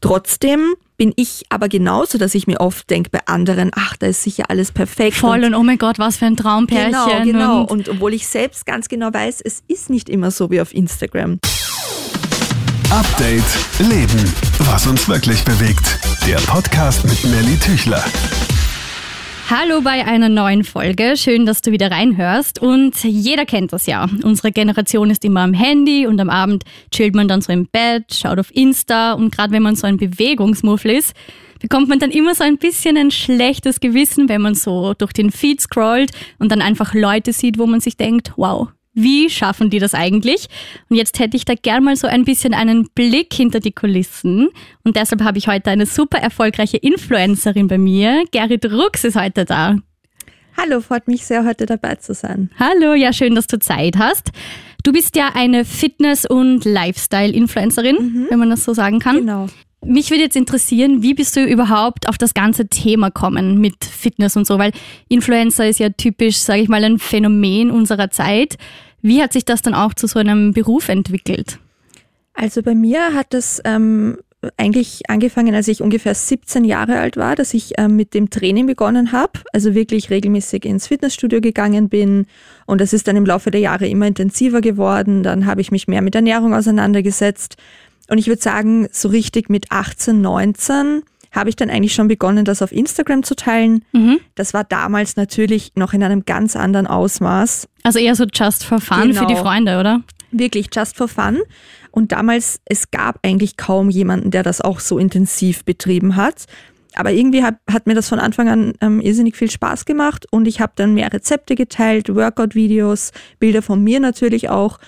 Trotzdem bin ich aber genauso, dass ich mir oft denke bei anderen, ach, da ist sicher alles perfekt. Voll und, und oh mein Gott, was für ein Traumpärchen. Genau, genau. Und, und obwohl ich selbst ganz genau weiß, es ist nicht immer so wie auf Instagram. Update Leben. Was uns wirklich bewegt. Der Podcast mit Nelly Tüchler. Hallo bei einer neuen Folge. Schön, dass du wieder reinhörst. Und jeder kennt das ja. Unsere Generation ist immer am Handy und am Abend chillt man dann so im Bett, schaut auf Insta und gerade wenn man so ein Bewegungsmuffel ist, bekommt man dann immer so ein bisschen ein schlechtes Gewissen, wenn man so durch den Feed scrollt und dann einfach Leute sieht, wo man sich denkt, wow, wie schaffen die das eigentlich? Und jetzt hätte ich da gern mal so ein bisschen einen Blick hinter die Kulissen. Und deshalb habe ich heute eine super erfolgreiche Influencerin bei mir. Gerrit Rux ist heute da. Hallo, freut mich sehr, heute dabei zu sein. Hallo, ja, schön, dass du Zeit hast. Du bist ja eine Fitness- und Lifestyle-Influencerin, mhm. wenn man das so sagen kann. Genau. Mich würde jetzt interessieren, wie bist du überhaupt auf das ganze Thema kommen mit Fitness und so, weil Influencer ist ja typisch, sage ich mal, ein Phänomen unserer Zeit. Wie hat sich das dann auch zu so einem Beruf entwickelt? Also bei mir hat das ähm, eigentlich angefangen, als ich ungefähr 17 Jahre alt war, dass ich ähm, mit dem Training begonnen habe, also wirklich regelmäßig ins Fitnessstudio gegangen bin und das ist dann im Laufe der Jahre immer intensiver geworden. Dann habe ich mich mehr mit Ernährung auseinandergesetzt und ich würde sagen, so richtig mit 18, 19 habe ich dann eigentlich schon begonnen, das auf Instagram zu teilen. Mhm. Das war damals natürlich noch in einem ganz anderen Ausmaß. Also eher so just for fun genau. für die genau. Freunde, oder? Wirklich just for fun. Und damals, es gab eigentlich kaum jemanden, der das auch so intensiv betrieben hat. Aber irgendwie hat, hat mir das von Anfang an ähm, irrsinnig viel Spaß gemacht und ich habe dann mehr Rezepte geteilt, Workout-Videos, Bilder von mir natürlich auch.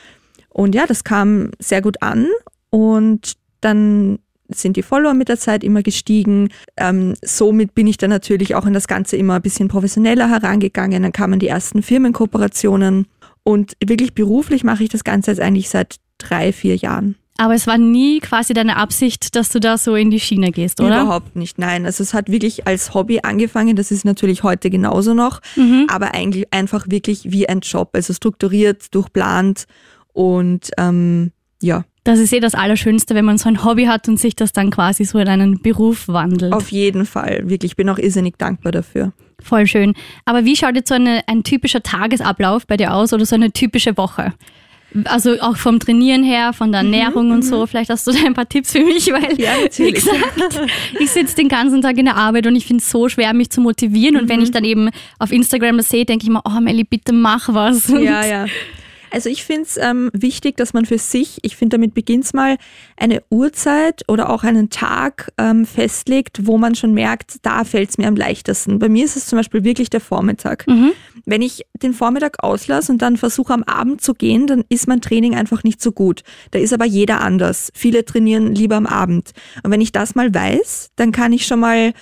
Und ja, das kam sehr gut an und dann sind die Follower mit der Zeit immer gestiegen. Ähm, somit bin ich dann natürlich auch in das Ganze immer ein bisschen professioneller herangegangen. Dann kamen die ersten Firmenkooperationen und wirklich beruflich mache ich das Ganze jetzt eigentlich seit drei, vier Jahren. Aber es war nie quasi deine Absicht, dass du da so in die Schiene gehst, oder? Überhaupt nicht, nein. Also es hat wirklich als Hobby angefangen, das ist natürlich heute genauso noch, mhm. aber eigentlich einfach wirklich wie ein Job, also strukturiert, durchplant und ähm, ja. Das ist eh das Allerschönste, wenn man so ein Hobby hat und sich das dann quasi so in einen Beruf wandelt. Auf jeden Fall, wirklich. Ich bin auch irrsinnig dankbar dafür. Voll schön. Aber wie schaut jetzt so eine, ein typischer Tagesablauf bei dir aus oder so eine typische Woche? Also auch vom Trainieren her, von der mhm, Ernährung mhm, und so. Vielleicht hast du da ein paar Tipps für mich, weil, ja, wie gesagt, ich sitze den ganzen Tag in der Arbeit und ich finde es so schwer, mich zu motivieren. Und mhm. wenn ich dann eben auf Instagram das sehe, denke ich mir, oh Melli, bitte mach was. Ja, ja. Also ich finde es ähm, wichtig, dass man für sich, ich finde, damit beginnt es mal, eine Uhrzeit oder auch einen Tag ähm, festlegt, wo man schon merkt, da fällt es mir am leichtesten. Bei mir ist es zum Beispiel wirklich der Vormittag. Mhm. Wenn ich den Vormittag auslasse und dann versuche am Abend zu gehen, dann ist mein Training einfach nicht so gut. Da ist aber jeder anders. Viele trainieren lieber am Abend. Und wenn ich das mal weiß, dann kann ich schon mal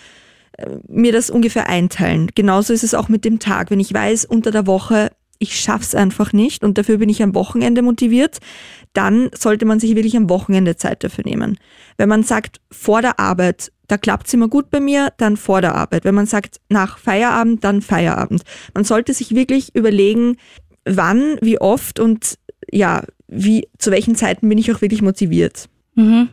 äh, mir das ungefähr einteilen. Genauso ist es auch mit dem Tag. Wenn ich weiß, unter der Woche ich schaff's einfach nicht und dafür bin ich am Wochenende motiviert, dann sollte man sich wirklich am Wochenende Zeit dafür nehmen. Wenn man sagt, vor der Arbeit, da klappt's immer gut bei mir, dann vor der Arbeit. Wenn man sagt, nach Feierabend, dann Feierabend. Man sollte sich wirklich überlegen, wann, wie oft und ja, wie, zu welchen Zeiten bin ich auch wirklich motiviert. Mhm.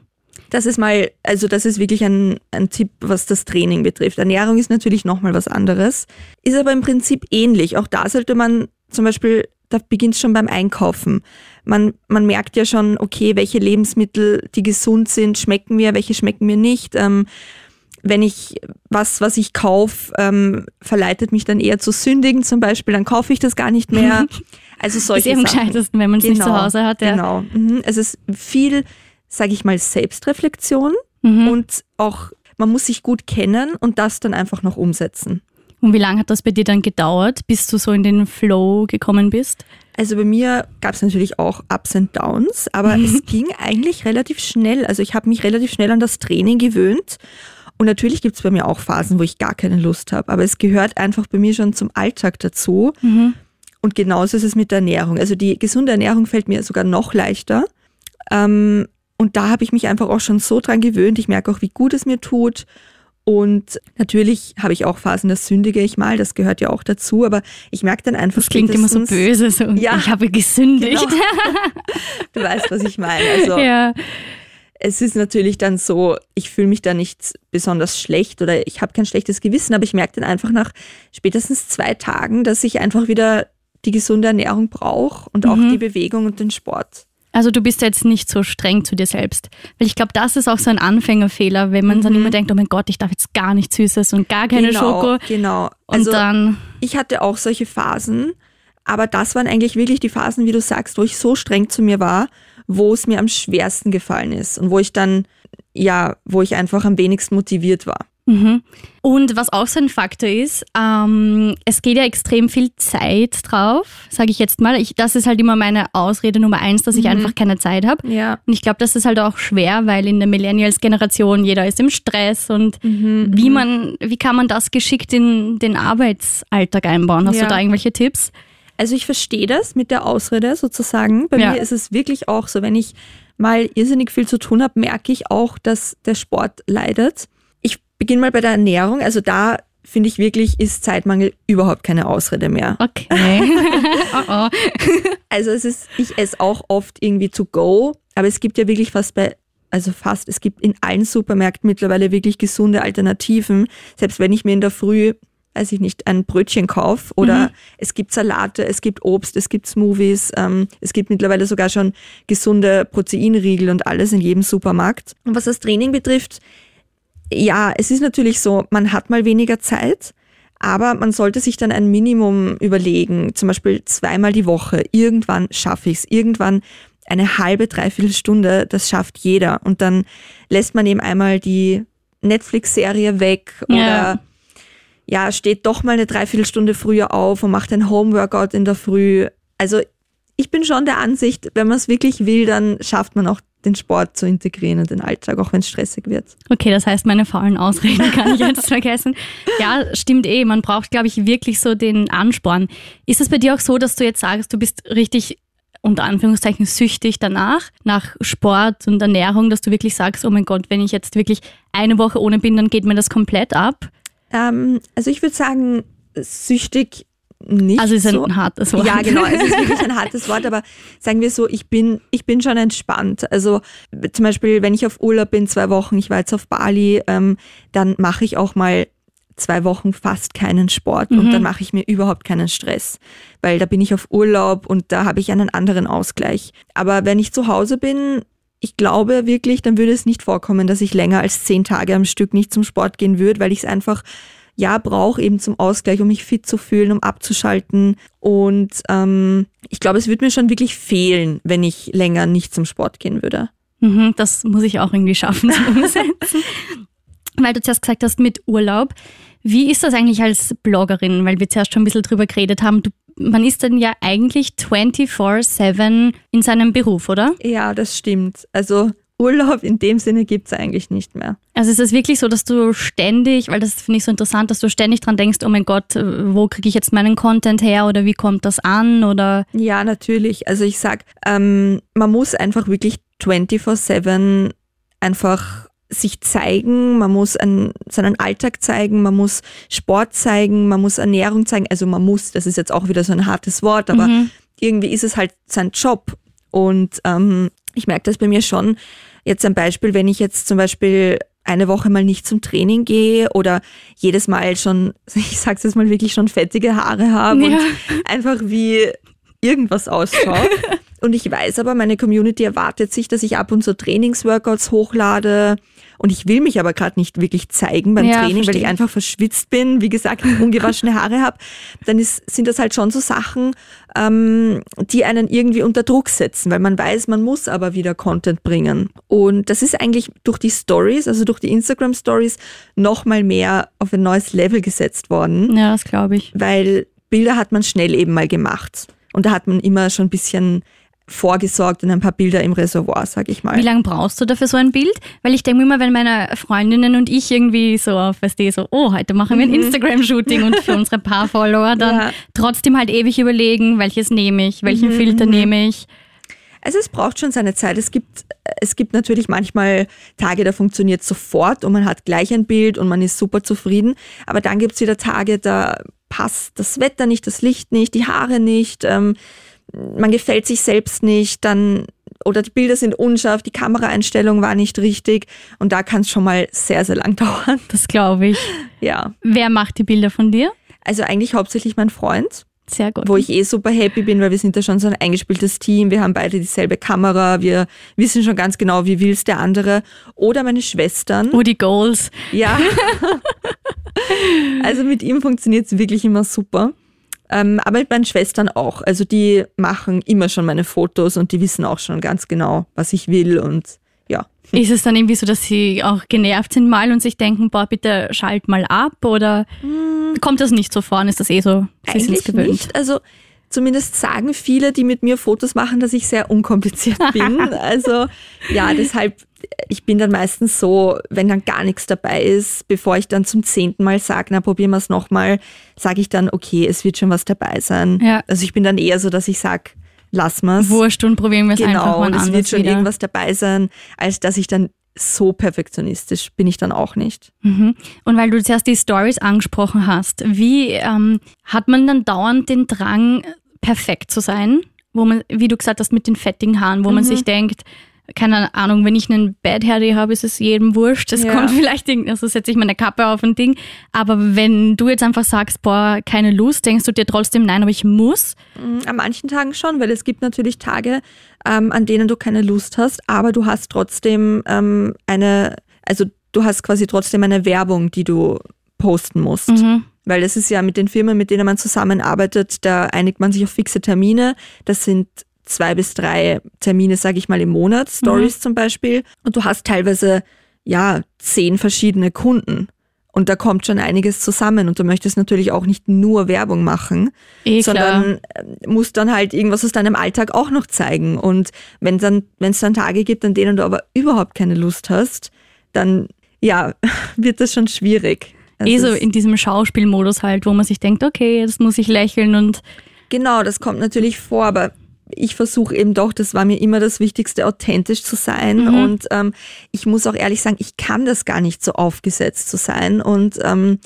Das ist mal, also das ist wirklich ein, ein Tipp, was das Training betrifft. Ernährung ist natürlich nochmal was anderes, ist aber im Prinzip ähnlich. Auch da sollte man zum Beispiel, da beginnt es schon beim Einkaufen. Man, man merkt ja schon, okay, welche Lebensmittel, die gesund sind, schmecken mir, welche schmecken mir nicht. Ähm, wenn ich was, was ich kaufe, ähm, verleitet mich dann eher zu sündigen zum Beispiel, dann kaufe ich das gar nicht mehr. Also solche ist eben am gescheitesten, wenn man es genau, nicht zu Hause hat. Ja. Genau. Mhm. Es ist viel, sage ich mal, Selbstreflexion mhm. und auch man muss sich gut kennen und das dann einfach noch umsetzen. Und wie lange hat das bei dir dann gedauert, bis du so in den Flow gekommen bist? Also bei mir gab es natürlich auch Ups und Downs, aber mhm. es ging eigentlich relativ schnell. Also ich habe mich relativ schnell an das Training gewöhnt. Und natürlich gibt es bei mir auch Phasen, wo ich gar keine Lust habe. Aber es gehört einfach bei mir schon zum Alltag dazu. Mhm. Und genauso ist es mit der Ernährung. Also die gesunde Ernährung fällt mir sogar noch leichter. Ähm, und da habe ich mich einfach auch schon so dran gewöhnt. Ich merke auch, wie gut es mir tut. Und natürlich habe ich auch Phasen, das sündige ich mal, das gehört ja auch dazu, aber ich merke dann einfach. Das klingt immer so böse, so ja, ich habe gesündigt. Genau. Du weißt, was ich meine. Also, ja. es ist natürlich dann so, ich fühle mich da nicht besonders schlecht oder ich habe kein schlechtes Gewissen, aber ich merke dann einfach nach spätestens zwei Tagen, dass ich einfach wieder die gesunde Ernährung brauche und auch Mhm. die Bewegung und den Sport. Also du bist jetzt nicht so streng zu dir selbst. Weil ich glaube, das ist auch so ein Anfängerfehler, wenn man dann immer denkt, oh mein Gott, ich darf jetzt gar nichts Süßes und gar keine genau, Schoko. Genau. Und Also dann, ich hatte auch solche Phasen, aber das waren eigentlich wirklich die Phasen, wie du sagst, wo ich so streng zu mir war, wo es mir am schwersten gefallen ist und wo ich dann, ja, wo ich einfach am wenigsten motiviert war. Mhm. Und was auch so ein Faktor ist, ähm, es geht ja extrem viel Zeit drauf, sage ich jetzt mal. Ich, das ist halt immer meine Ausrede Nummer eins, dass ich einfach keine Zeit habe. Ja. Und ich glaube, das ist halt auch schwer, weil in der Millennials-Generation jeder ist im Stress und Mhm, wie man, wie kann man das geschickt in den Arbeitsalltag einbauen? Hast Ja. du da irgendwelche Tipps? Also ich verstehe das mit der Ausrede sozusagen. Bei Ja. mir ist es wirklich auch so, wenn ich mal irrsinnig viel zu tun habe, merke ich auch, dass der Sport leidet. Ich beginne mal bei der Ernährung. Also da finde ich wirklich, ist Zeitmangel überhaupt keine Ausrede mehr. Okay. oh oh. Also es ist, ich esse auch oft irgendwie to go, aber es gibt ja wirklich fast bei, also fast, es gibt in allen Supermärkten mittlerweile wirklich gesunde Alternativen. Selbst wenn ich mir in der Früh, weiß ich nicht, ein Brötchen kaufe oder es gibt Salate, es gibt Obst, es gibt Smoothies, ähm, es gibt mittlerweile sogar schon gesunde Proteinriegel und alles in jedem Supermarkt. Und was das Training betrifft, ja, es ist natürlich so, man hat mal weniger Zeit, aber man sollte sich dann ein Minimum überlegen, zum Beispiel zweimal die Woche. Irgendwann schaffe ich es. Irgendwann eine halbe, dreiviertel Stunde, das schafft jeder. Und dann lässt man eben einmal die Netflix-Serie weg oder Ja. ja, steht doch mal eine Dreiviertelstunde früher auf und macht ein Homeworkout in der Früh. Also ich bin schon der Ansicht, wenn man es wirklich will, dann schafft man auch den Sport zu integrieren in den Alltag, auch wenn es stressig wird. Okay, das heißt, meine faulen Ausreden kann ich jetzt vergessen. Ja, stimmt eh. Man braucht, glaube ich, wirklich so den Ansporn. Ist es bei dir auch so, dass du jetzt sagst, du bist richtig unter Anführungszeichen süchtig danach, nach Sport und Ernährung, dass du wirklich sagst, oh mein Gott, wenn ich jetzt wirklich eine Woche ohne bin, dann geht mir das komplett ab? Ähm, also ich würde sagen, süchtig nicht. Also ist ein so. hartes Wort. Ja, genau, es ist wirklich ein hartes Wort, aber sagen wir so, ich bin, ich bin schon entspannt. Also zum Beispiel, wenn ich auf Urlaub bin, zwei Wochen, ich war jetzt auf Bali, ähm, dann mache ich auch mal zwei Wochen fast keinen Sport und dann mache ich mir überhaupt keinen Stress, weil da bin ich auf Urlaub und da habe ich einen anderen Ausgleich. Aber wenn ich zu Hause bin, ich glaube wirklich, dann würde es nicht vorkommen, dass ich länger als zehn Tage am Stück nicht zum Sport gehen würde, weil ich es einfach ja brauche eben zum Ausgleich, um mich fit zu fühlen, um abzuschalten. Und ähm, ich glaube, es würde mir schon wirklich fehlen, wenn ich länger nicht zum Sport gehen würde. Mhm, das muss ich auch irgendwie schaffen zu umsetzen. Weil du zuerst gesagt hast mit Urlaub. Wie ist das eigentlich als Bloggerin? Weil wir zuerst schon ein bisschen drüber geredet haben. Du, man ist dann ja eigentlich 24-7 in seinem Beruf, oder? Ja, das stimmt. Also Urlaub in dem Sinne gibt's eigentlich nicht mehr. Also ist es wirklich so, dass du ständig, weil das finde ich so interessant, dass du ständig dran denkst, oh mein Gott, äh, wo kriege ich jetzt meinen Content her oder wie kommt das an oder Ja, natürlich. Also ich sag, ähm, man muss einfach wirklich 24-7 einfach sich zeigen, man muss einen, seinen Alltag zeigen, man muss Sport zeigen, man muss Ernährung zeigen. Also man muss, das ist jetzt auch wieder so ein hartes Wort, aber irgendwie ist es halt sein Job. Und ähm, ich merke das bei mir schon. Jetzt ein Beispiel, wenn ich jetzt zum Beispiel eine Woche mal nicht zum Training gehe oder jedes Mal schon, ich sag's jetzt mal wirklich schon fettige Haare habe Ja. und einfach wie irgendwas ausschaut. und ich weiß aber, meine Community erwartet sich, dass ich ab und zu Trainingsworkouts hochlade. Und ich will mich aber gerade nicht wirklich zeigen beim Ja, Training, weil verstehe. ich einfach verschwitzt bin, wie gesagt, ungewaschene Haare habe. Dann ist, sind das halt schon so Sachen, ähm, die einen irgendwie unter Druck setzen, weil man weiß, man muss aber wieder Content bringen. Und das ist eigentlich durch die Stories, also durch die Instagram Stories, noch mal mehr auf ein neues Level gesetzt worden ja, das glaube ich. weil Bilder hat man schnell eben mal gemacht. Und da hat man immer schon ein bisschen vorgesorgt und ein paar Bilder im Reservoir, sag ich Wie mal. lange brauchst du dafür so ein Bild? Weil ich denke immer, wenn meine Freundinnen und ich irgendwie so auf, weißt du, so, oh, heute machen wir ein Instagram-Shooting und für unsere paar Follower dann Mhm. Ja. trotzdem halt ewig überlegen, welches nehme ich, Mhm, welchen Filter nehme ich. Also es braucht schon seine Zeit. Es gibt, es gibt natürlich manchmal Tage, da funktioniert sofort und man hat gleich ein Bild und man ist super zufrieden. Aber dann gibt's wieder Tage, da passt das Wetter nicht, das Licht nicht, die Haare nicht, ähm, man gefällt sich selbst nicht, dann oder die Bilder sind unscharf, die Kameraeinstellung war nicht richtig und da kann es schon mal sehr, sehr lang dauern. Das glaube ich. Ja. Wer macht die Bilder von dir? Also eigentlich hauptsächlich mein Freund. Sehr gut. Wo ich eh super happy bin, weil wir sind ja schon so ein eingespieltes Team. Wir haben beide dieselbe Kamera. Wir wissen schon ganz genau, wie will es der andere. Oder meine Schwestern. Oh, die Goals. Ja. also mit ihm funktioniert es wirklich immer super. Ähm, aber mit meinen Schwestern auch. Also die machen immer schon meine Fotos und die wissen auch schon ganz genau, was ich will und. Ist es dann irgendwie so, dass sie auch genervt sind mal und sich denken, boah, bitte schalt mal ab oder mm. kommt das nicht so vor und ist das eh so, sie sind gewöhnt? Nicht. Also zumindest sagen viele, die mit mir Fotos machen, dass ich sehr unkompliziert bin. also ja, deshalb, ich bin dann meistens so, wenn dann gar nichts dabei ist, bevor ich dann zum zehnten Mal sage, na probieren wir es nochmal, sage ich dann, okay, es wird schon was dabei sein. Ja. Also ich bin dann eher so, dass ich sage, lass mal's. Wurscht und probieren wir es genau, einfach mal und es wird schon wieder. irgendwas dabei sein, als dass ich dann so perfektionistisch bin ich dann auch nicht. Mhm. Und weil du zuerst die Stories angesprochen hast, wie ähm, hat man dann dauernd den Drang, perfekt zu sein? Wo man, wie du gesagt hast, mit den fettigen Haaren, wo mhm. man sich denkt, keine Ahnung, wenn ich einen Bad Hair Day habe, ist es jedem wurscht. Es ja. kommt vielleicht, also setze ich meine Kappe auf ein Ding. Aber wenn du jetzt einfach sagst, boah, keine Lust, denkst du dir trotzdem, nein, aber ich muss? Mm, an manchen Tagen schon, weil es gibt natürlich Tage, ähm, an denen du keine Lust hast, aber du hast trotzdem ähm, eine, also du hast quasi trotzdem eine Werbung, die du posten musst. Mhm. Weil es ist ja mit den Firmen, mit denen man zusammenarbeitet, da einigt man sich auf fixe Termine. Das sind zwei bis drei Termine, sage ich mal, im Monat, Stories mhm. zum Beispiel. Und du hast teilweise ja zehn verschiedene Kunden. Und da kommt schon einiges zusammen. Und du möchtest natürlich auch nicht nur Werbung machen, eh, sondern äh, musst dann halt irgendwas aus deinem Alltag auch noch zeigen. Und wenn dann, wenn es dann Tage gibt, an denen du aber überhaupt keine Lust hast, dann ja, wird das schon schwierig. Das eh so in diesem Schauspielmodus halt, wo man sich denkt, okay, jetzt muss ich lächeln und. Genau, das kommt natürlich vor, aber ich versuche eben doch, das war mir immer das Wichtigste, authentisch zu sein. Mhm. Und ähm, ich muss auch ehrlich sagen, ich kann das gar nicht so aufgesetzt zu sein. Und ähm,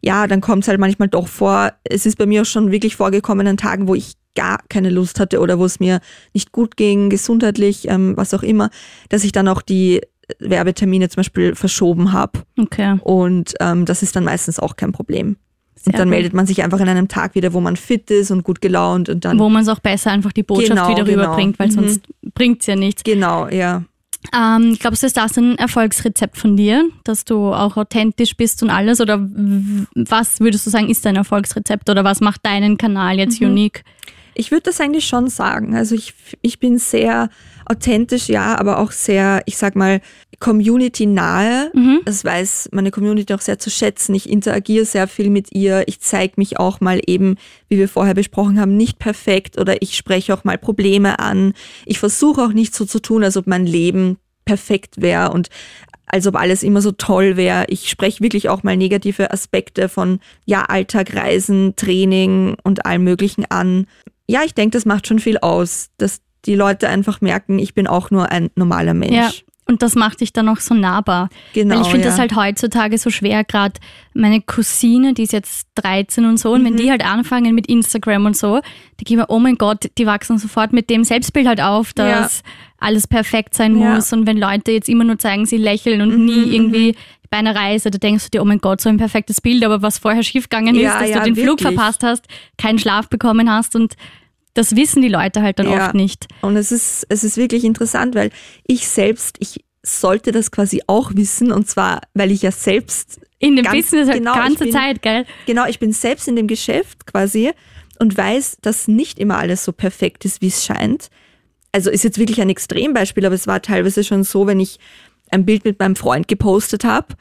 ja, dann kommt es halt manchmal doch vor. Es ist bei mir auch schon wirklich vorgekommen an Tagen, wo ich gar keine Lust hatte oder wo es mir nicht gut ging, gesundheitlich, ähm, was auch immer, dass ich dann auch die Werbetermine zum Beispiel verschoben habe. Okay. Und ähm, das ist dann meistens auch kein Problem. Sehr und dann gut. meldet man sich einfach an einem Tag wieder, wo man fit ist und gut gelaunt und dann. Wo man es auch besser einfach die Botschaft genau, wieder genau. rüberbringt, weil mhm. sonst bringt es ja nichts. Genau, ja. Ähm, glaubst du, ist das ein Erfolgsrezept von dir, dass du auch authentisch bist und alles? Oder was würdest du sagen, ist dein Erfolgsrezept? Oder was macht deinen Kanal jetzt mhm. unique? Ich würde das eigentlich schon sagen. Also ich, ich bin sehr authentisch, ja, aber auch sehr, ich sag mal, community-nahe. Mhm. Das weiß meine Community auch sehr zu schätzen. Ich interagiere sehr viel mit ihr. Ich zeige mich auch mal eben, wie wir vorher besprochen haben, nicht perfekt oder ich spreche auch mal Probleme an. Ich versuche auch nicht so zu tun, als ob mein Leben perfekt wäre und als ob alles immer so toll wäre. Ich spreche wirklich auch mal negative Aspekte von ja, Alltag, Reisen, Training und allem Möglichen an ja, ich denke, das macht schon viel aus, dass die Leute einfach merken, ich bin auch nur ein normaler Mensch. Ja. Und das macht dich dann auch so nahbar. Genau. Weil ich finde ja. das halt heutzutage so schwer, gerade meine Cousine, die ist jetzt 13 und so, und mhm. wenn die halt anfangen mit Instagram und so, die gehen mir, oh mein Gott, die wachsen sofort mit dem Selbstbild halt auf, dass ja. alles perfekt sein ja. muss. Und wenn Leute jetzt immer nur zeigen, sie lächeln und mhm. nie mhm. irgendwie bei einer Reise, da denkst du dir, oh mein Gott, so ein perfektes Bild, aber was vorher schiefgegangen ist, dass du den wirklich. Flug verpasst hast, keinen Schlaf bekommen hast und das wissen die Leute halt dann ja. oft nicht. Und es ist, es ist wirklich interessant, weil ich selbst, ich sollte das quasi auch wissen und zwar, weil ich ja selbst in dem ganz, Business halt genau, ganze bin, Zeit, gell? Genau, ich bin selbst in dem Geschäft quasi und weiß, dass nicht immer alles so perfekt ist, wie es scheint. Also ist jetzt wirklich ein Extrembeispiel, aber es war teilweise schon so, wenn ich ein Bild mit meinem Freund gepostet habe,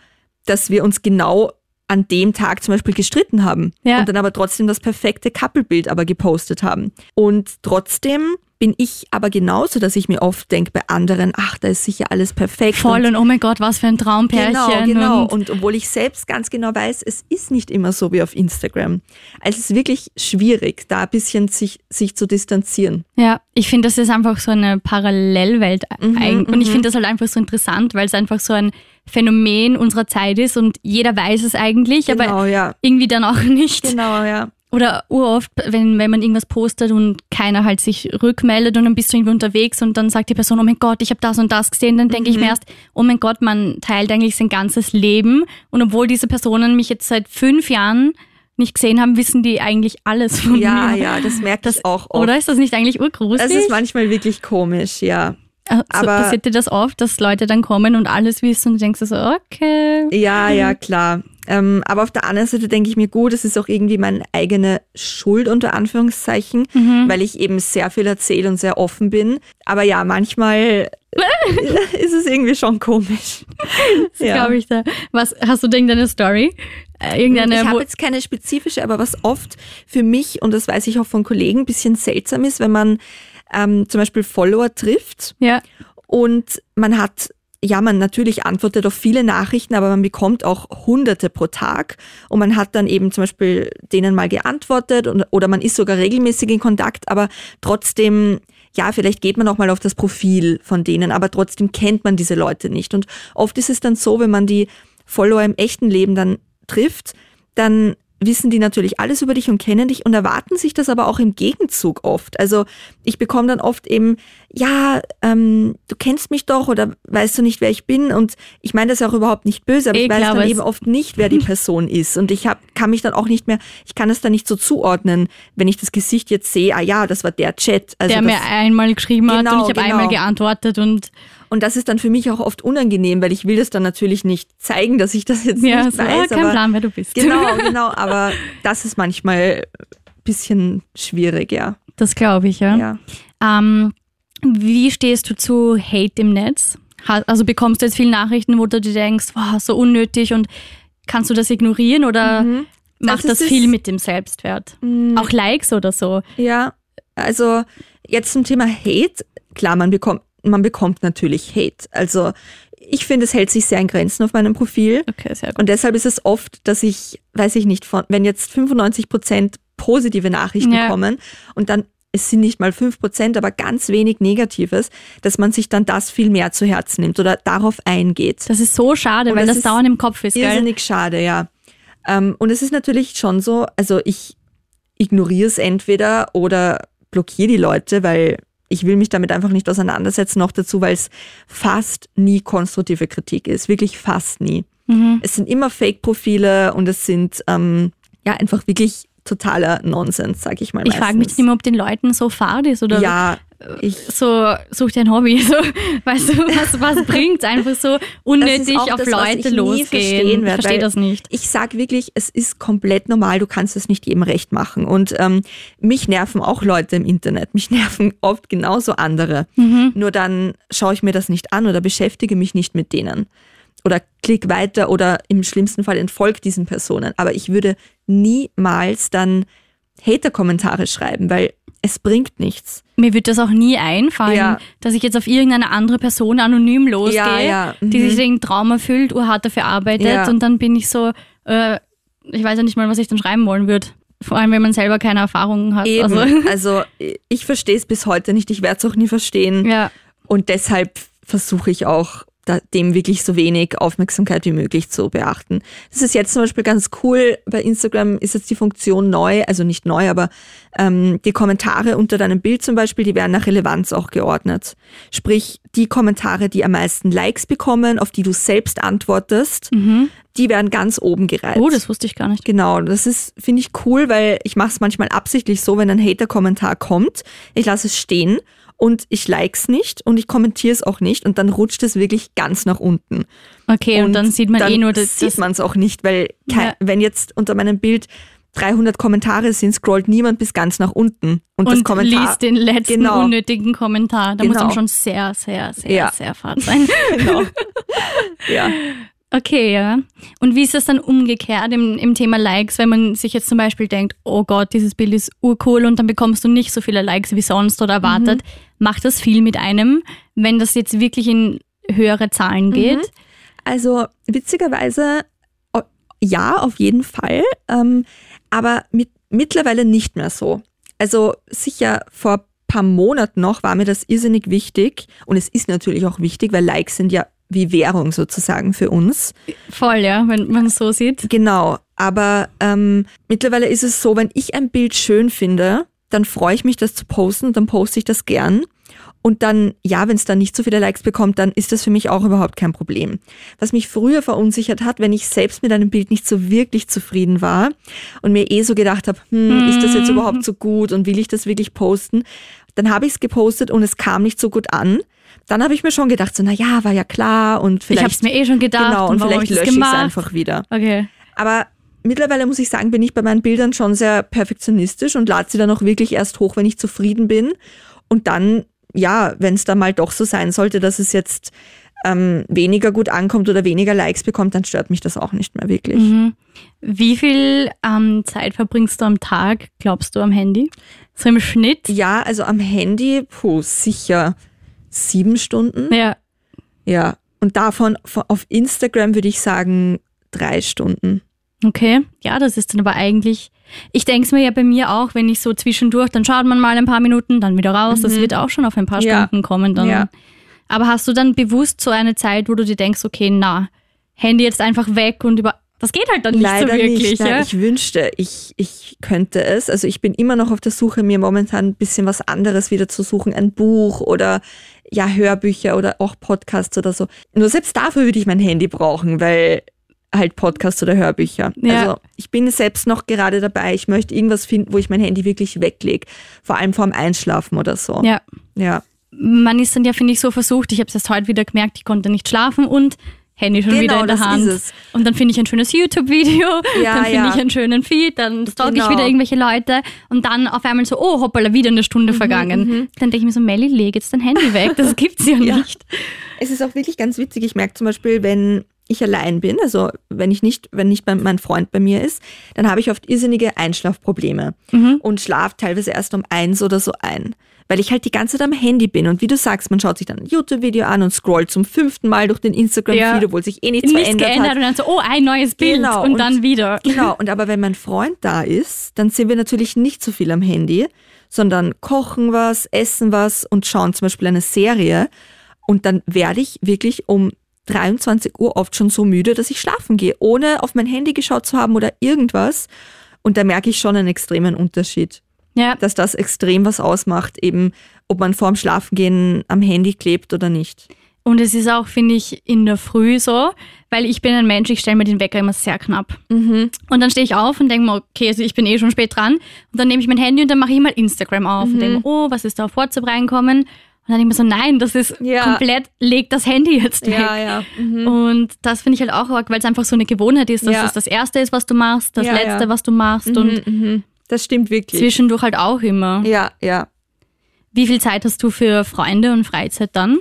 dass wir uns genau an dem Tag zum Beispiel gestritten haben ja. und dann aber trotzdem das perfekte Couple-Bild aber gepostet haben. Und trotzdem bin ich aber genauso, dass ich mir oft denke bei anderen, ach, da ist sicher alles perfekt. Voll und, und oh mein Gott, was für ein Traumpärchen. Genau, genau. Und, und obwohl ich selbst ganz genau weiß, es ist nicht immer so wie auf Instagram. Also es ist wirklich schwierig, da ein bisschen sich, sich zu distanzieren. Ja, ich finde, das ist einfach so eine Parallelwelt. Mhm, und ich mhm. finde das halt einfach so interessant, weil es einfach so ein Phänomen unserer Zeit ist und jeder weiß es eigentlich, genau, aber ja. irgendwie dann auch nicht. Genau, ja. Oder uroft, wenn, wenn man irgendwas postet und keiner halt sich rückmeldet und dann bist du irgendwie unterwegs und dann sagt die Person, oh mein Gott, ich habe das und das gesehen, dann denke ich mir erst, oh mein Gott, man teilt eigentlich sein ganzes Leben und obwohl diese Personen mich jetzt seit fünf Jahren nicht gesehen haben, wissen die eigentlich alles von Ja, mir. ja, das merkt das auch oft. Oder ist das nicht eigentlich urgruselig? Das ist manchmal wirklich komisch, ja. Also, aber- passiert dir das oft, dass Leute dann kommen und alles wissen und du denkst so, okay. Ja, ja, klar. Ähm, aber auf der anderen Seite denke ich mir, gut, es ist auch irgendwie meine eigene Schuld unter Anführungszeichen, weil ich eben sehr viel erzähle und sehr offen bin. Aber ja, manchmal ist es irgendwie schon komisch. Das glaube ich da. Was, hast du denn deine Story? Äh, irgendeine, ich habe jetzt keine spezifische, aber was oft für mich, und das weiß ich auch von Kollegen, ein bisschen seltsam ist, wenn man ähm, zum Beispiel Follower trifft ja. und man hat, ja, man natürlich antwortet auf viele Nachrichten, aber man bekommt auch hunderte pro Tag und man hat dann eben zum Beispiel denen mal geantwortet und, oder man ist sogar regelmäßig in Kontakt, aber trotzdem, ja, vielleicht geht man auch mal auf das Profil von denen, aber trotzdem kennt man diese Leute nicht. Und oft ist es dann so, wenn man die Follower im echten Leben dann trifft, dann wissen die natürlich alles über dich und kennen dich und erwarten sich das aber auch im Gegenzug oft. Also ich bekomme dann oft eben, ja, ähm, du kennst mich doch oder weißt du nicht, wer ich bin und ich meine das auch überhaupt nicht böse, aber Eh, ich weiß dann eben oft nicht, wer die Person ist und ich hab, kann mich dann auch nicht mehr, ich kann es dann nicht so zuordnen, wenn ich das Gesicht jetzt sehe, ah ja, das war der Chat. Also der das, mir einmal geschrieben hat Genau, und ich habe genau. einmal geantwortet und und das ist dann für mich auch oft unangenehm, weil ich will das dann natürlich nicht zeigen, dass ich das jetzt ja, nicht so, ah, weiß. kein aber Plan, wer du bist. Genau, genau, aber das ist manchmal ein bisschen schwierig, ja. Das glaube ich, ja. ja. Ähm, wie stehst du zu Hate im Netz? Also bekommst du jetzt viele Nachrichten, wo du dir denkst, wow, so unnötig und kannst du das ignorieren oder macht Also das viel mit dem Selbstwert? Auch Likes oder so. Ja, also jetzt zum Thema Hate. Klar, man bekommt, man bekommt natürlich Hate. Also ich finde, es hält sich sehr in Grenzen auf meinem Profil. Okay, sehr gut. Und deshalb ist es oft, dass ich, weiß ich nicht, von, wenn jetzt 95 Prozent positive Nachrichten Ja. kommen und dann es sind nicht mal 5 Prozent, aber ganz wenig Negatives, dass man sich dann das viel mehr zu Herzen nimmt oder darauf eingeht. Das ist so schade, Und weil das das dauernd im Kopf ist, gell? Irrsinnig schade, ja. Ähm, und es ist natürlich schon so, also ich ignoriere es entweder oder blockiere die Leute, weil ich will mich damit einfach nicht auseinandersetzen. Noch dazu, weil es fast nie konstruktive Kritik ist. Wirklich fast nie. Mhm. Es sind immer Fake-Profile und es sind ähm, ja einfach wirklich totaler Nonsens, sag ich mal. Ich frage mich meistens. immer, ob den Leuten so fad ist oder Ja, ich so, such dir ein Hobby. So, weißt du, was, was bringt einfach so unnötig auf das, Leute losgehen? Ich verstehe das nicht. Ich sag wirklich, es ist komplett normal, du kannst es nicht jedem recht machen. Und ähm, mich nerven auch Leute im Internet. Mich nerven oft genauso andere. Mhm. Nur dann schaue ich mir das nicht an oder beschäftige mich nicht mit denen. Oder klick weiter oder im schlimmsten Fall entfolg diesen Personen. Aber ich würde niemals dann Hater-Kommentare schreiben, weil es bringt nichts. Mir wird das auch nie einfallen, Ja. dass ich jetzt auf irgendeine andere Person anonym losgehe, Ja, ja, die mhm. sich den Traum erfüllt, urhart dafür arbeitet und dann bin ich so, äh, ich weiß ja nicht mal, was ich dann schreiben wollen würde. Vor allem, wenn man selber keine Erfahrungen hat. Eben. Also, Also ich verstehe es bis heute nicht. Ich werde es auch nie verstehen. Und deshalb versuche ich auch, dem wirklich so wenig Aufmerksamkeit wie möglich zu beachten. Das ist jetzt zum Beispiel ganz cool. Bei Instagram ist jetzt die Funktion neu, also nicht neu, aber ähm, die Kommentare unter deinem Bild zum Beispiel, die werden nach Relevanz auch geordnet. Sprich, die Kommentare, die am meisten Likes bekommen, auf die du selbst antwortest, die werden ganz oben gereiht. Oh, das wusste ich gar nicht. Genau, das ist, finde ich cool, weil ich mache es manchmal absichtlich so, wenn ein Hater-Kommentar kommt, ich lasse es stehen und ich likes nicht und ich kommentiere es auch nicht und dann rutscht es wirklich ganz nach unten. Okay, und, dann sieht man dann eh nur das. sieht das man es auch nicht, weil Ja. wenn jetzt unter meinem Bild 300 Kommentare sind, scrollt niemand bis ganz nach unten und, das und Kommentar liest den letzten Genau. unnötigen Kommentar. Da muss Genau. man schon sehr, sehr, sehr, Ja. sehr fad sein. genau. ja. Okay, ja. Und wie ist das dann umgekehrt im, im Thema Likes, wenn man sich jetzt zum Beispiel denkt, oh Gott, dieses Bild ist urcool und dann bekommst du nicht so viele Likes wie sonst oder erwartet. Macht das viel mit einem, wenn das jetzt wirklich in höhere Zahlen geht? Also witzigerweise, ja, auf jeden Fall, ähm, aber mit, mittlerweile nicht mehr so. Also sicher vor ein paar Monaten noch war mir das irrsinnig wichtig und es ist natürlich auch wichtig, weil Likes sind ja wie Währung sozusagen für uns. Voll, ja, wenn man es so sieht. Genau. Aber ähm, mittlerweile ist es so, wenn ich ein Bild schön finde, dann freue ich mich, das zu posten und dann poste ich das gern. Und dann, ja, wenn es dann nicht so viele Likes bekommt, dann ist das für mich auch überhaupt kein Problem. Was mich früher verunsichert hat, wenn ich selbst mit einem Bild nicht so wirklich zufrieden war und mir eh so gedacht habe, hm, ist das jetzt überhaupt so gut und will ich das wirklich posten? Dann habe ich es gepostet und es kam nicht so gut an. Dann habe ich mir schon gedacht, so, na ja, war ja klar und vielleicht. Ich habe es mir eh schon gedacht. Genau, und, hab vielleicht lösche ich es einfach wieder. Okay. Aber mittlerweile muss ich sagen, bin ich bei meinen Bildern schon sehr perfektionistisch und lade sie dann auch wirklich erst hoch, wenn ich zufrieden bin. Und dann, ja, wenn es dann mal doch so sein sollte, dass es jetzt ähm, weniger gut ankommt oder weniger Likes bekommt, dann stört mich das auch nicht mehr wirklich. Mhm. Wie viel ähm, Zeit verbringst du am Tag, glaubst du, am Handy? So im Schnitt? Ja, also am Handy, puh, sicher sieben Stunden. Ja. Ja. Und davon von- auf Instagram würde ich sagen drei Stunden. Okay, ja, das ist dann aber eigentlich. Ich denke es mir ja bei mir auch, wenn ich so zwischendurch, dann schaut man mal ein paar Minuten, dann wieder raus. Das wird auch schon auf ein paar Mhm. Ja. Stunden kommen. Dann. Ja. Aber hast du dann bewusst so eine Zeit, wo du dir denkst, okay, na, Handy jetzt einfach weg und über. Das geht halt dann nicht Leider so wirklich. nicht. Nein, ja? Ich wünschte, ich, ich könnte es. Also ich bin immer noch auf der Suche, mir momentan ein bisschen was anderes wieder zu suchen. Ein Buch oder ja, Hörbücher oder auch Podcasts oder so. Nur selbst dafür würde ich mein Handy brauchen, weil halt Podcasts oder Hörbücher. Ja. Also ich bin selbst noch gerade dabei. Ich möchte irgendwas finden, wo ich mein Handy wirklich weglege. Vor allem vorm Einschlafen oder so. ja. Ja. Man ist dann ja, finde ich, so versucht. Ich habe es erst heute wieder gemerkt, ich konnte nicht schlafen und Handy schon Genau, wieder in der Hand. Und dann finde ich ein schönes YouTube-Video, Ja, dann finde ja. ich einen schönen Feed, dann stalk ich Genau. wieder irgendwelche Leute und dann auf einmal so, oh, hoppala, wieder eine Mhm, Stunde vergangen. Dann denke ich mir so, Melli, leg jetzt dein Handy weg, das gibt's ja Ja. nicht. Es ist auch wirklich ganz witzig. Ich merke zum Beispiel, wenn ich allein bin, also wenn ich nicht, wenn nicht mein, mein Freund bei mir ist, dann habe ich oft irrsinnige Einschlafprobleme und schlafe teilweise erst um eins oder so ein. Weil ich halt die ganze Zeit am Handy bin. Und wie du sagst, man schaut sich dann ein YouTube-Video an und scrollt zum fünften Mal durch den Instagram-Feed, Ja. obwohl sich eh nichts Nichts verändert geändert hat. und dann so, oh, ein neues Bild Genau, und, und- dann wieder. Genau, und aber wenn mein Freund da ist, dann sind wir natürlich nicht so viel am Handy, sondern kochen was, essen was und schauen zum Beispiel eine Serie. Und dann werde ich wirklich um 23 Uhr oft schon so müde, dass ich schlafen gehe, ohne auf mein Handy geschaut zu haben oder irgendwas. Und da merke ich schon einen extremen Unterschied, Ja, dass das extrem was ausmacht, eben ob man vorm Schlafengehen am Handy klebt oder nicht. und es ist auch, finde ich, in der Früh so, weil ich bin ein Mensch, ich stelle mir den Wecker immer sehr knapp. Mhm. Und dann stehe ich auf und denke mir, okay, also ich bin eh schon spät dran. Und dann nehme ich mein Handy und dann mache ich mal Instagram auf und Mhm. denke mir, oh, was ist da auf WhatsApp reinkommen? Und dann denke ich mir so, nein, das ist Ja. komplett, leg das Handy jetzt weg. ja. Mhm. Und das finde ich halt auch arg, weil es einfach so eine Gewohnheit ist, dass Ja. es das Erste ist, was du machst, das Ja, Letzte, ja. was du machst und Mhm. Das stimmt wirklich. zwischendurch halt auch immer. Ja, ja. Wie viel Zeit hast du für Freunde und Freizeit dann?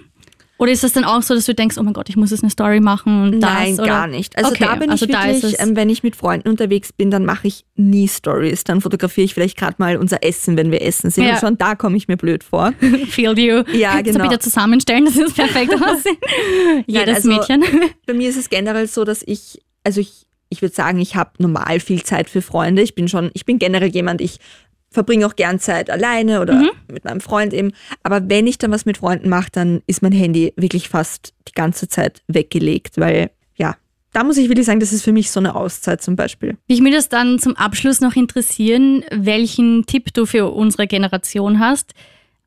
Oder ist das dann auch so, dass du denkst, oh mein Gott, ich muss jetzt eine Story machen und das? Nein, oder? gar nicht. Also Okay, da bin also ich wirklich, es- ähm, wenn ich mit Freunden unterwegs bin, dann mache ich nie Stories. Dann fotografiere ich vielleicht gerade mal unser Essen, wenn wir essen sind. Ja. Und schon da komme ich mir blöd vor. Feel you. Ja, So genau. bitte zusammenstellen, das ist perfekt aussehen. Jedes also- Mädchen. Bei mir ist es generell so, dass ich, also ich, ich würde sagen, ich habe normal viel Zeit für Freunde. Ich bin schon, ich bin generell jemand, ich verbringe auch gern Zeit alleine oder Mhm. mit meinem Freund eben. Aber wenn ich dann was mit Freunden mache, dann ist mein Handy wirklich fast die ganze Zeit weggelegt, weil ja, da muss ich wirklich sagen, das ist für mich so eine Auszeit zum Beispiel. Mich würde es dann zum Abschluss noch interessieren, welchen Tipp du für unsere Generation hast.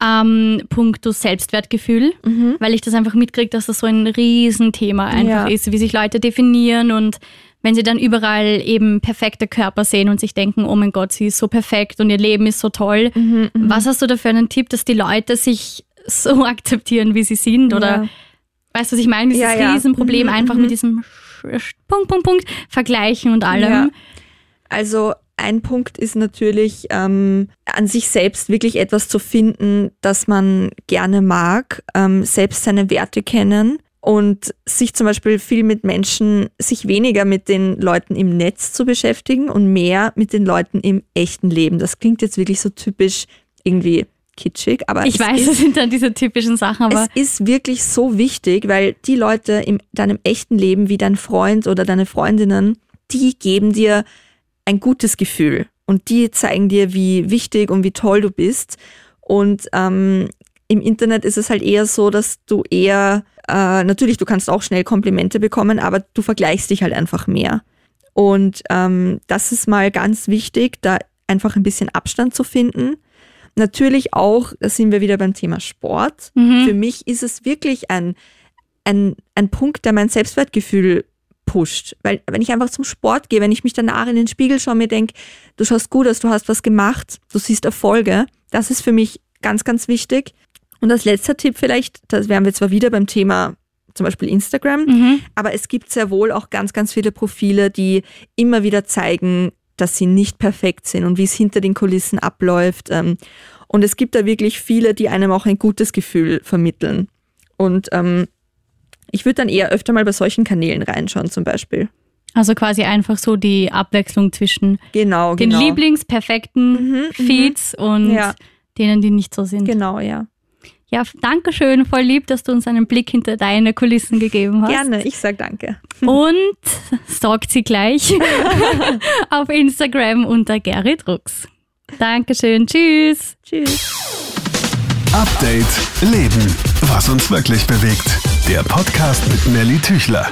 Ähm, puncto Selbstwertgefühl, weil ich das einfach mitkriege, dass das so ein Riesenthema einfach Ja. ist, wie sich Leute definieren und wenn sie dann überall eben perfekte Körper sehen und sich denken, oh mein Gott, sie ist so perfekt und ihr Leben ist so toll. Was hast du da für einen Tipp, dass die Leute sich so akzeptieren, wie sie sind? Oder Ja. weißt du, was ich meine? Dieses Ja, ja. Riesenproblem Mhm, einfach mhm. mit diesem Punkt, Punkt, Punkt, Vergleichen und allem. Also ein Punkt ist natürlich, ähm, an sich selbst wirklich etwas zu finden, das man gerne mag, ähm, selbst seine Werte kennen und sich zum Beispiel viel mit Menschen, sich weniger mit den Leuten im Netz zu beschäftigen und mehr mit den Leuten im echten Leben. Das klingt jetzt wirklich so typisch irgendwie kitschig, aber Ich es weiß, ist, das sind dann diese typischen Sachen, aber es ist wirklich so wichtig, weil die Leute in deinem echten Leben, wie dein Freund oder deine Freundinnen, die geben dir ein gutes Gefühl und die zeigen dir, wie wichtig und wie toll du bist. Und ähm, im Internet ist es halt eher so, dass du eher, äh, natürlich, du kannst auch schnell Komplimente bekommen, aber du vergleichst dich halt einfach mehr. Und ähm, das ist mal ganz wichtig, da einfach ein bisschen Abstand zu finden. Natürlich auch, da sind wir wieder beim Thema Sport. Mhm. Für mich ist es wirklich ein, ein, ein Punkt, der mein Selbstwertgefühl pusht. Weil wenn ich einfach zum Sport gehe, wenn ich mich danach in den Spiegel schaue und mir denke, du schaust gut aus, du hast was gemacht, du siehst Erfolge, das ist für mich ganz, ganz wichtig. Und als letzter Tipp vielleicht, das wären wir zwar wieder beim Thema zum Beispiel Instagram, Mhm. aber es gibt sehr wohl auch ganz, ganz viele Profile, die immer wieder zeigen, dass sie nicht perfekt sind und wie es hinter den Kulissen abläuft. ähm, Und es gibt da wirklich viele, die einem auch ein gutes Gefühl vermitteln. Und ähm, ich würde dann eher öfter mal bei solchen Kanälen reinschauen, zum Beispiel. Also quasi einfach so die Abwechslung zwischen Genau, den genau. Lieblingsperfekten Mhm, mhm. Feeds und Ja. denen, die nicht so sind. Genau, ja. Ja, danke schön, voll lieb, dass du uns einen Blick hinter deine Kulissen gegeben hast. Gerne, ich sag danke. Und stalkt sie gleich auf Instagram unter Gerrit Rux. Dankeschön, tschüss. Tschüss. Update Leben. Was uns wirklich bewegt. Der Podcast mit Nelly Tüchler.